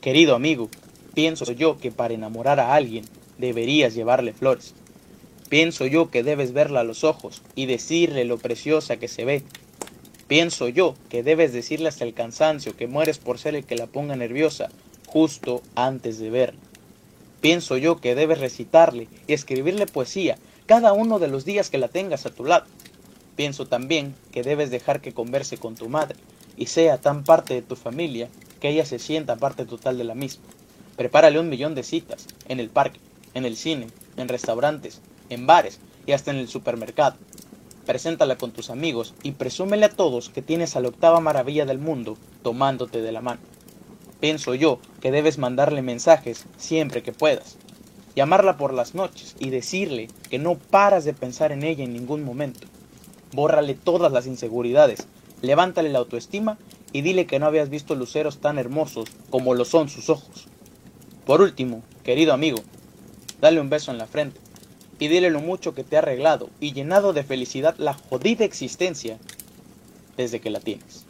Querido amigo, pienso yo que para enamorar a alguien deberías llevarle flores. Pienso yo que debes verla a los ojos y decirle lo preciosa que se ve. Pienso yo que debes decirle hasta el cansancio que mueres por ser el que la ponga nerviosa justo antes de verla. Pienso yo que debes recitarle y escribirle poesía cada uno de los días que la tengas a tu lado. Pienso también que debes dejar que converse con tu madre y sea tan parte de tu familia que ella se sienta parte total de la misma. Prepárale un millón de citas, en el parque, en el cine, en restaurantes, en bares y hasta en el supermercado. Preséntala con tus amigos y presúmele a todos que tienes a la octava maravilla del mundo tomándote de la mano. Pienso yo que debes mandarle mensajes siempre que puedas. Llamarla por las noches y decirle que no paras de pensar en ella en ningún momento. Bórrale todas las inseguridades, levántale la autoestima y dile que no habías visto luceros tan hermosos como lo son sus ojos. Por último, querido amigo, dale un beso en la frente y dile lo mucho que te ha arreglado y llenado de felicidad la jodida existencia desde que la tienes.